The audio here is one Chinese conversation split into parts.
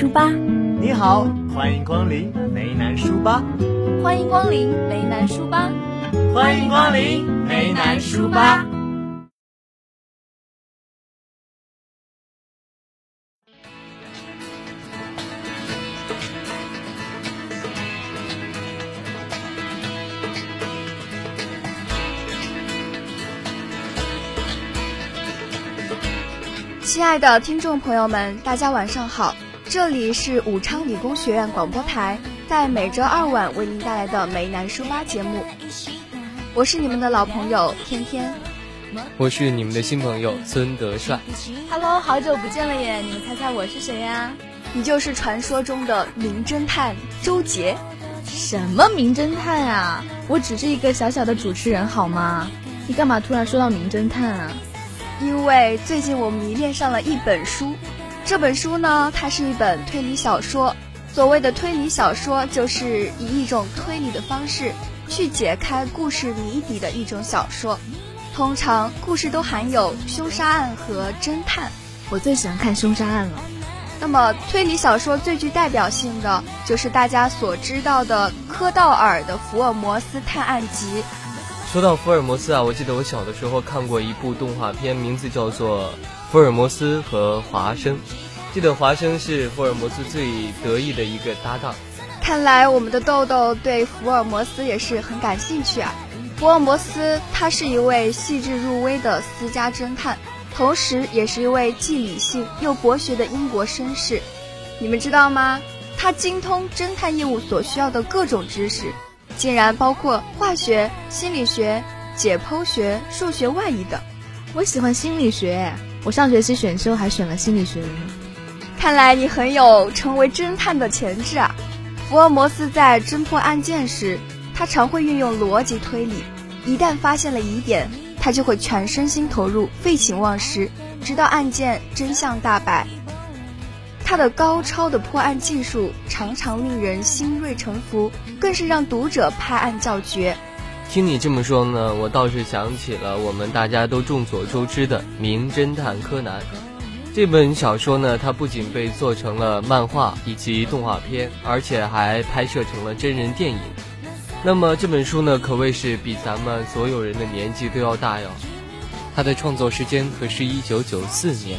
书吧。你好，欢迎光临梅南书吧。欢迎光临梅南书吧。欢迎光临梅南书吧。亲爱的听众朋友们，大家晚上好，这里是武昌理工学院广播台，在每周二晚为您带来的梅南书吧节目。我是你们的老朋友天天，我是你们的新朋友孙德帅。Hello，好久不见了耶！你们猜猜我是谁呀？你就是传说中的名侦探周杰。什么名侦探啊？我只是一个小小的主持人好吗？你干嘛突然说到名侦探啊？因为最近我迷恋上了一本书，这本书呢，它是一本推理小说。所谓的推理小说，就是以一种推理的方式去解开故事谜底的一种小说。通常故事都含有凶杀案和侦探。我最喜欢看凶杀案了。那么推理小说最具代表性的，就是大家所知道的柯道尔的《福尔摩斯探案集》。说到福尔摩斯啊，我记得我小的时候看过一部动画片，名字叫做《福尔摩斯和华生》。记得华生是福尔摩斯最得意的一个搭档。看来我们的豆豆对福尔摩斯也是很感兴趣啊。福尔摩斯他是一位细致入微的私家侦探，同时也是一位既理性又博学的英国绅士。你们知道吗？他精通侦探业务所需要的各种知识。竟然包括化学、心理学、解剖学、数学、外语等。我喜欢心理学，我上学期选修还选了心理学呢。看来你很有成为侦探的潜质啊！福尔摩斯在侦破案件时，他常会运用逻辑推理，一旦发现了疑点，他就会全身心投入，废寝忘食，直到案件真相大白。他的高超的破案技术常常令人心悦诚服，更是让读者拍案叫绝。听你这么说呢，我倒是想起了我们大家都众所周知的《名侦探柯南》这本小说呢。它不仅被做成了漫画以及动画片，而且还拍摄成了真人电影。那么这本书呢，可谓是比咱们所有人的年纪都要大哟。它的创作时间可是一九九四年。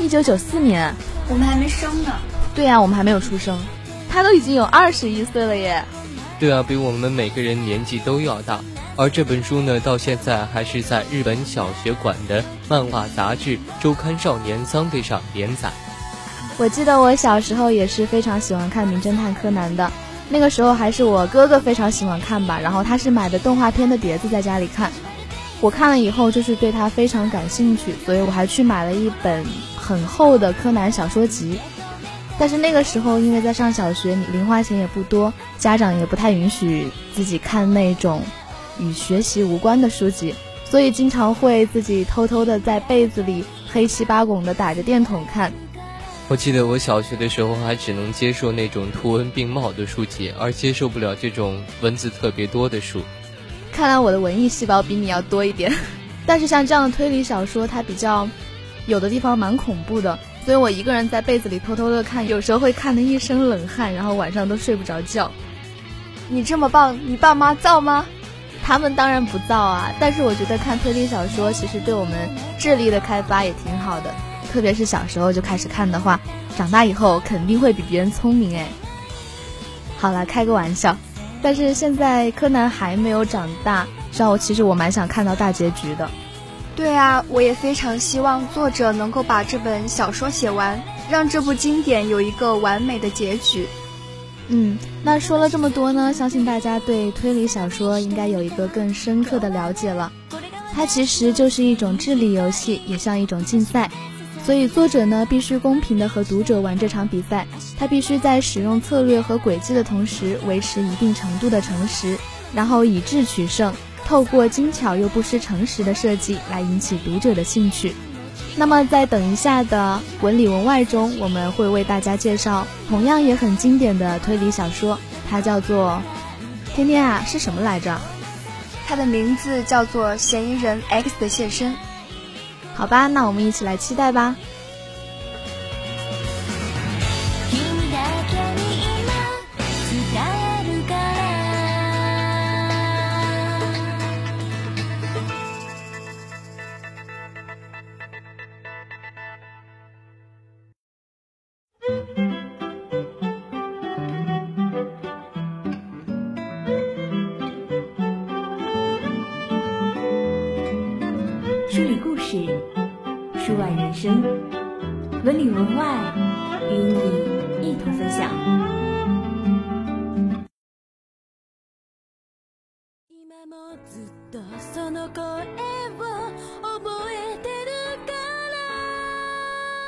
一九九四年，我们还没生呢。对呀、啊，我们还没有出生，他都已经有二十一岁了耶。对啊，比我们每个人年纪都要大。而这本书呢，到现在还是在日本小学馆的漫画杂志《周刊少年桑队》上连载。我记得我小时候也是非常喜欢看《名侦探柯南》的，那个时候还是我哥哥非常喜欢看吧，然后他是买的动画片的碟子在家里看。我看了以后就是对他非常感兴趣，所以我还去买了一本很厚的柯南小说集。但是那个时候因为在上小学，你零花钱也不多，家长也不太允许自己看那种与学习无关的书籍，所以经常会自己偷偷的在被子里黑七八拱的打着电筒看。我记得我小学的时候还只能接受那种图文并茂的书籍，而接受不了这种文字特别多的书。看来我的文艺细胞比你要多一点，但是像这样的推理小说，它比较有的地方蛮恐怖的，所以我一个人在被子里偷偷的看，有时候会看得一身冷汗，然后晚上都睡不着觉。你这么棒，你爸妈造吗？他们当然不造啊，但是我觉得看推理小说其实对我们智力的开发也挺好的，特别是小时候就开始看的话，长大以后肯定会比别人聪明哎。好了，开个玩笑。但是现在柯南还没有长大，让我其实我蛮想看到大结局的。对啊，我也非常希望作者能够把这本小说写完，让这部经典有一个完美的结局。嗯，那说了这么多呢，相信大家对推理小说应该有一个更深刻的了解了。它其实就是一种智力游戏，也像一种竞赛。所以作者呢，必须公平的和读者玩这场比赛。他必须在使用策略和诡计的同时，维持一定程度的诚实，然后以智取胜。透过精巧又不失诚实的设计来引起读者的兴趣。那么在等一下的文里文外中，我们会为大家介绍同样也很经典的推理小说，它叫做《天天啊》是什么来着？它的名字叫做《嫌疑人 X 的现身》。好吧，那我们一起来期待吧。书外人生，文里文外，与你一同分享。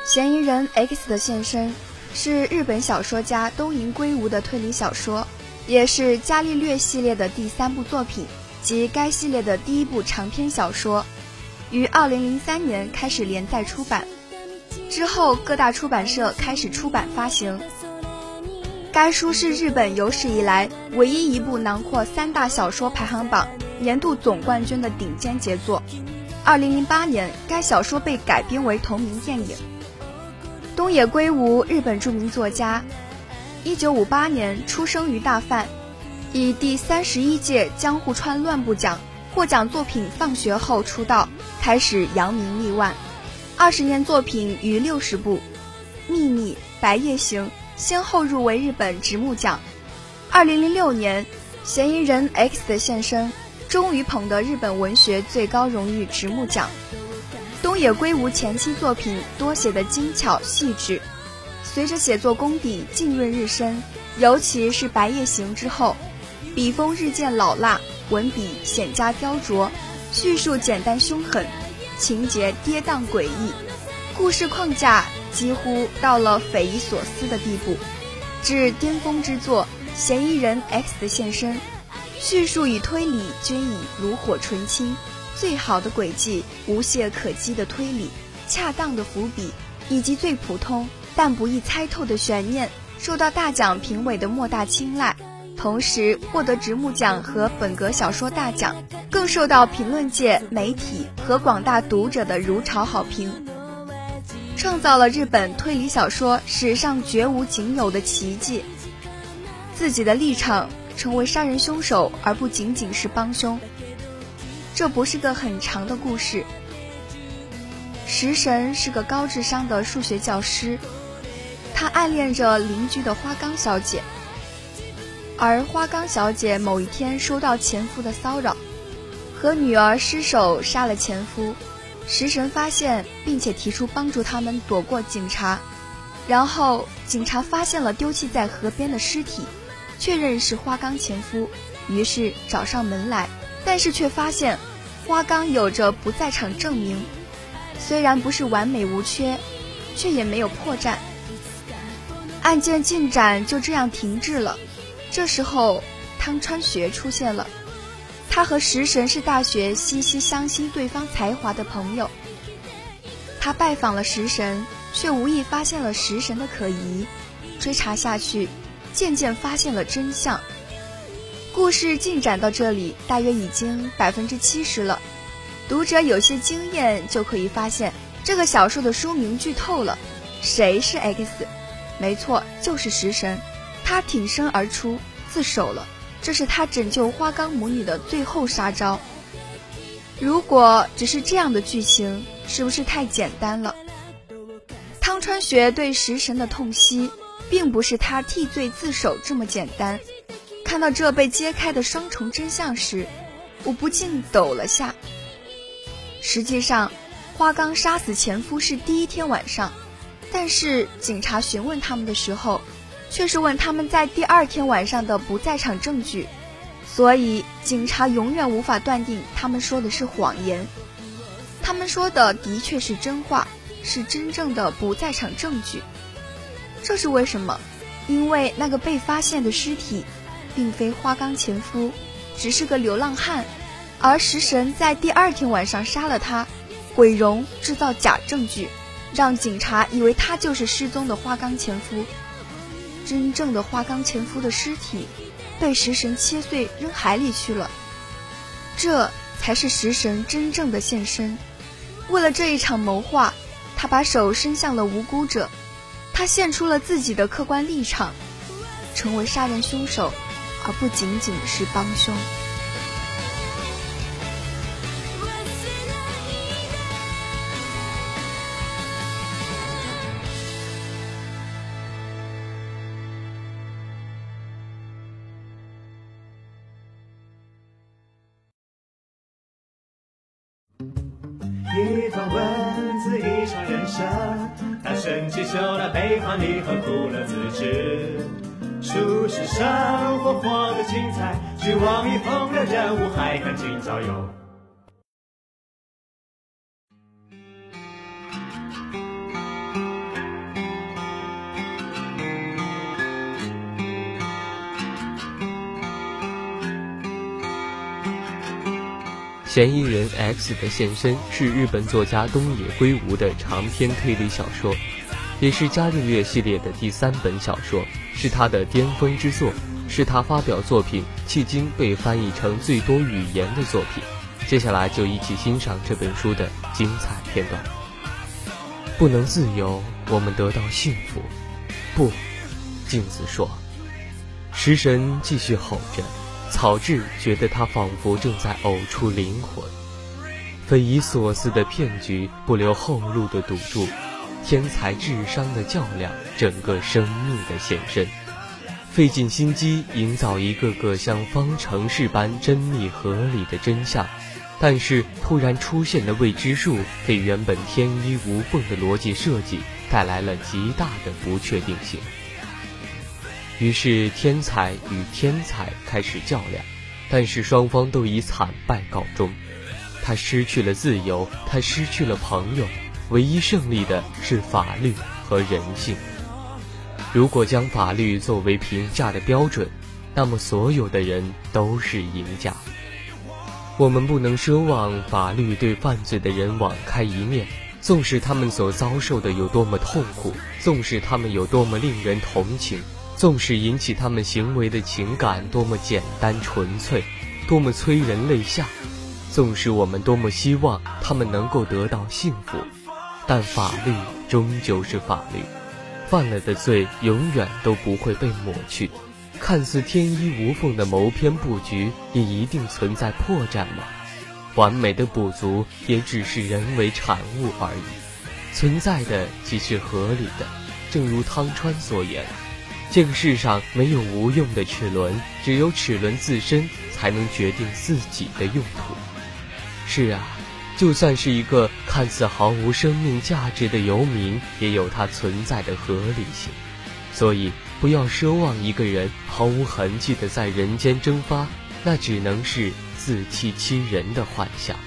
嫌疑人 X 的现身是日本小说家东瀛圭吾的推理小说，也是伽利略系列的第三部作品及该系列的第一部长篇小说。于二零零三年开始连载出版，之后各大出版社开始出版发行。该书是日本有史以来唯一一部囊括三大小说排行榜年度总冠军的顶尖杰作。二零零八年，该小说被改编为同名电影。东野圭吾，日本著名作家，一九五八年出生于大阪，以第三十一届江户川乱步奖。获奖作品《放学后》出道，开始扬名立万，二十年作品逾六十部，《秘密》《白夜行》先后入围日本直木奖。二零零六年，嫌疑人 X 的现身，终于捧得日本文学最高荣誉直木奖。东野圭吾前期作品多写的精巧细致，随着写作功底浸润日深，尤其是《白夜行》之后，笔锋日渐老辣。文笔险加雕琢，叙述简单凶狠，情节跌宕诡异，故事框架几乎到了匪夷所思的地步。至巅峰之作《嫌疑人 X 的现身》，叙述与推理均已炉火纯青，最好的轨迹，无懈可击的推理，恰当的伏笔，以及最普通但不易猜透的悬念，受到大奖评委的莫大青睐。同时获得直木奖和本格小说大奖，更受到评论界、媒体和广大读者的如潮好评，创造了日本推理小说史上绝无仅有的奇迹。自己的立场成为杀人凶手，而不仅仅是帮凶。这不是个很长的故事。食神是个高智商的数学教师，他暗恋着邻居的花冈小姐。而花冈小姐某一天收到前夫的骚扰，和女儿失手杀了前夫，食神发现并且提出帮助他们躲过警察，然后警察发现了丢弃在河边的尸体，确认是花冈前夫，于是找上门来，但是却发现花冈有着不在场证明，虽然不是完美无缺，却也没有破绽，案件进展就这样停滞了。这时候，汤川学出现了。他和食神是大学惺惺相惜对方才华的朋友。他拜访了食神，却无意发现了食神的可疑。追查下去，渐渐发现了真相。故事进展到这里，大约已经百分之七十了。读者有些经验就可以发现，这个小说的书名剧透了。谁是 X？没错，就是食神。他挺身而出，自首了。这是他拯救花冈母女的最后杀招。如果只是这样的剧情，是不是太简单了？汤川学对食神的痛惜，并不是他替罪自首这么简单。看到这被揭开的双重真相时，我不禁抖了下。实际上，花冈杀死前夫是第一天晚上，但是警察询问他们的时候。却是问他们在第二天晚上的不在场证据，所以警察永远无法断定他们说的是谎言。他们说的的确是真话，是真正的不在场证据。这是为什么？因为那个被发现的尸体，并非花岗前夫，只是个流浪汉，而食神在第二天晚上杀了他，毁容，制造假证据，让警察以为他就是失踪的花岗前夫。真正的花冈前夫的尸体被食神切碎扔海里去了，这才是食神真正的现身。为了这一场谋划，他把手伸向了无辜者，他献出了自己的客观立场，成为杀人凶手，而不仅仅是帮凶。了、悲欢离合、苦乐自知。书是生活活得精彩，去往一风的人物，还看今朝有。嫌疑人 X 的现身是日本作家东野圭吾的长篇推理小说，也是伽利略系列的第三本小说，是他的巅峰之作，是他发表作品迄今被翻译成最多语言的作品。接下来就一起欣赏这本书的精彩片段。不能自由，我们得到幸福。不，镜子说。食神继续吼着。草雉觉得他仿佛正在呕出灵魂，匪夷所思的骗局，不留后路的赌注，天才智商的较量，整个生命的现身，费尽心机营造一个个像方程式般缜密合理的真相，但是突然出现的未知数，给原本天衣无缝的逻辑设计带来了极大的不确定性。于是，天才与天才开始较量，但是双方都以惨败告终。他失去了自由，他失去了朋友，唯一胜利的是法律和人性。如果将法律作为评价的标准，那么所有的人都是赢家。我们不能奢望法律对犯罪的人网开一面，纵使他们所遭受的有多么痛苦，纵使他们有多么令人同情。纵使引起他们行为的情感多么简单纯粹，多么催人泪下，纵使我们多么希望他们能够得到幸福，但法律终究是法律，犯了的罪永远都不会被抹去。看似天衣无缝的谋篇布局，也一定存在破绽吗？完美的补足也只是人为产物而已，存在的即是合理的。正如汤川所言。这个世上没有无用的齿轮，只有齿轮自身才能决定自己的用途。是啊，就算是一个看似毫无生命价值的游民，也有它存在的合理性。所以，不要奢望一个人毫无痕迹的在人间蒸发，那只能是自欺欺人的幻想。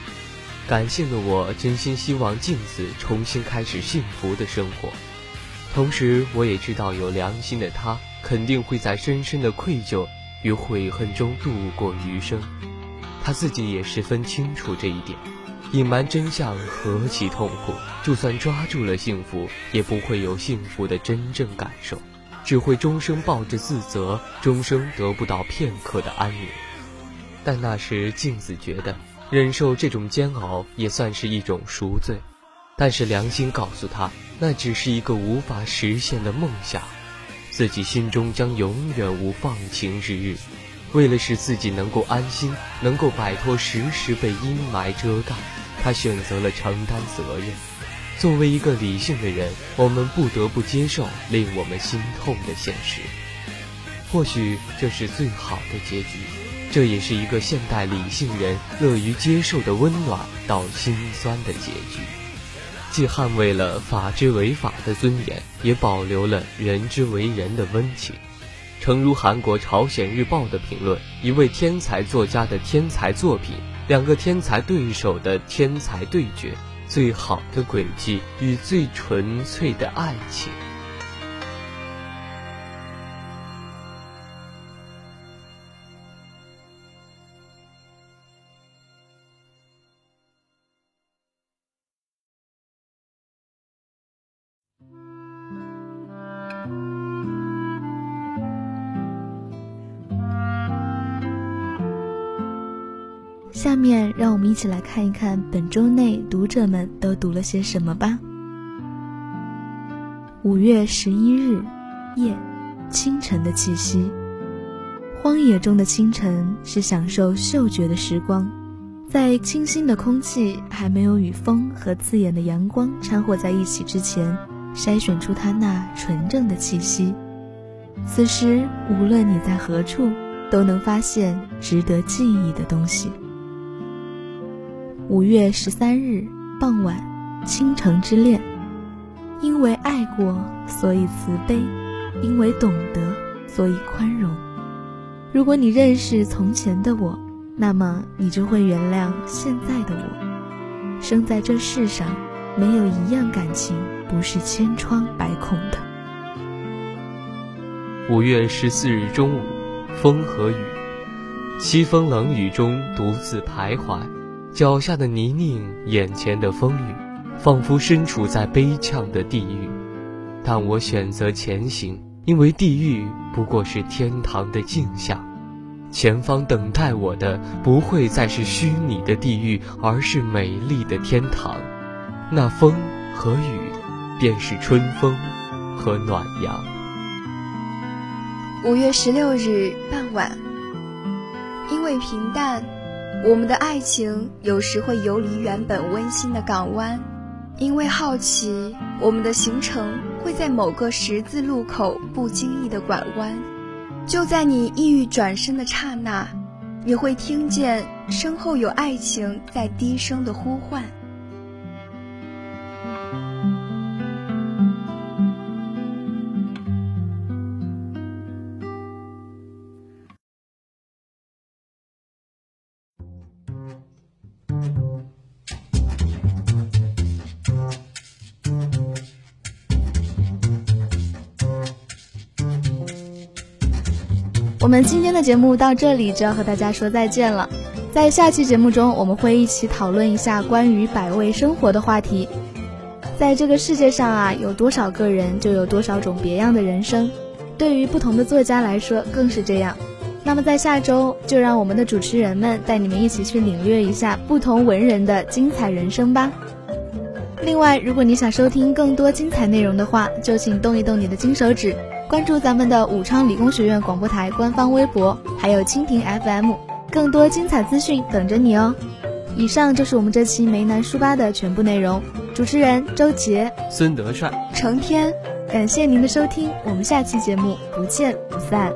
感性的我真心希望镜子重新开始幸福的生活。同时，我也知道有良心的他肯定会在深深的愧疚与悔恨中度过余生。他自己也十分清楚这一点。隐瞒真相何其痛苦！就算抓住了幸福，也不会有幸福的真正感受，只会终生抱着自责，终生得不到片刻的安宁。但那时，镜子觉得忍受这种煎熬也算是一种赎罪。但是良心告诉他，那只是一个无法实现的梦想，自己心中将永远无放晴之日。为了使自己能够安心，能够摆脱时时被阴霾遮盖，他选择了承担责任。作为一个理性的人，我们不得不接受令我们心痛的现实。或许这是最好的结局，这也是一个现代理性人乐于接受的温暖到心酸的结局。既捍卫了法之为法的尊严，也保留了人之为人的温情。诚如韩国《朝鲜日报》的评论：一位天才作家的天才作品，两个天才对手的天才对决，最好的轨迹与最纯粹的爱情。下面让我们一起来看一看本周内读者们都读了些什么吧。五月十一日夜，清晨的气息。荒野中的清晨是享受嗅觉的时光，在清新的空气还没有与风和刺眼的阳光掺和在一起之前，筛选出它那纯正的气息。此时，无论你在何处，都能发现值得记忆的东西。五月十三日傍晚，倾城之恋。因为爱过，所以慈悲；因为懂得，所以宽容。如果你认识从前的我，那么你就会原谅现在的我。生在这世上，没有一样感情不是千疮百孔的。五月十四日中午，风和雨，凄风冷雨中独自徘徊，脚下的泥泞，眼前的风雨。仿佛身处在悲怆的地狱，但我选择前行，因为地狱不过是天堂的镜像。前方等待我的不会再是虚拟的地狱，而是美丽的天堂。那风和雨，便是春风和暖阳。五月十六日傍晚，因为平淡，我们的爱情有时会游离原本温馨的港湾。因为好奇，我们的行程会在某个十字路口不经意的拐弯。就在你意欲转身的刹那，你会听见身后有爱情在低声的呼唤。我们今天的节目到这里就要和大家说再见了，在下期节目中，我们会一起讨论一下关于百味生活的话题。在这个世界上啊，有多少个人，就有多少种别样的人生。对于不同的作家来说，更是这样。那么在下周，就让我们的主持人们带你们一起去领略一下不同文人的精彩人生吧。另外，如果你想收听更多精彩内容的话，就请动一动你的金手指。关注咱们的武昌理工学院广播台官方微博，还有蜻蜓 FM，更多精彩资讯等着你哦。以上就是我们这期梅南书吧的全部内容。主持人周杰、孙德帅、成天，感谢您的收听，我们下期节目不见不散。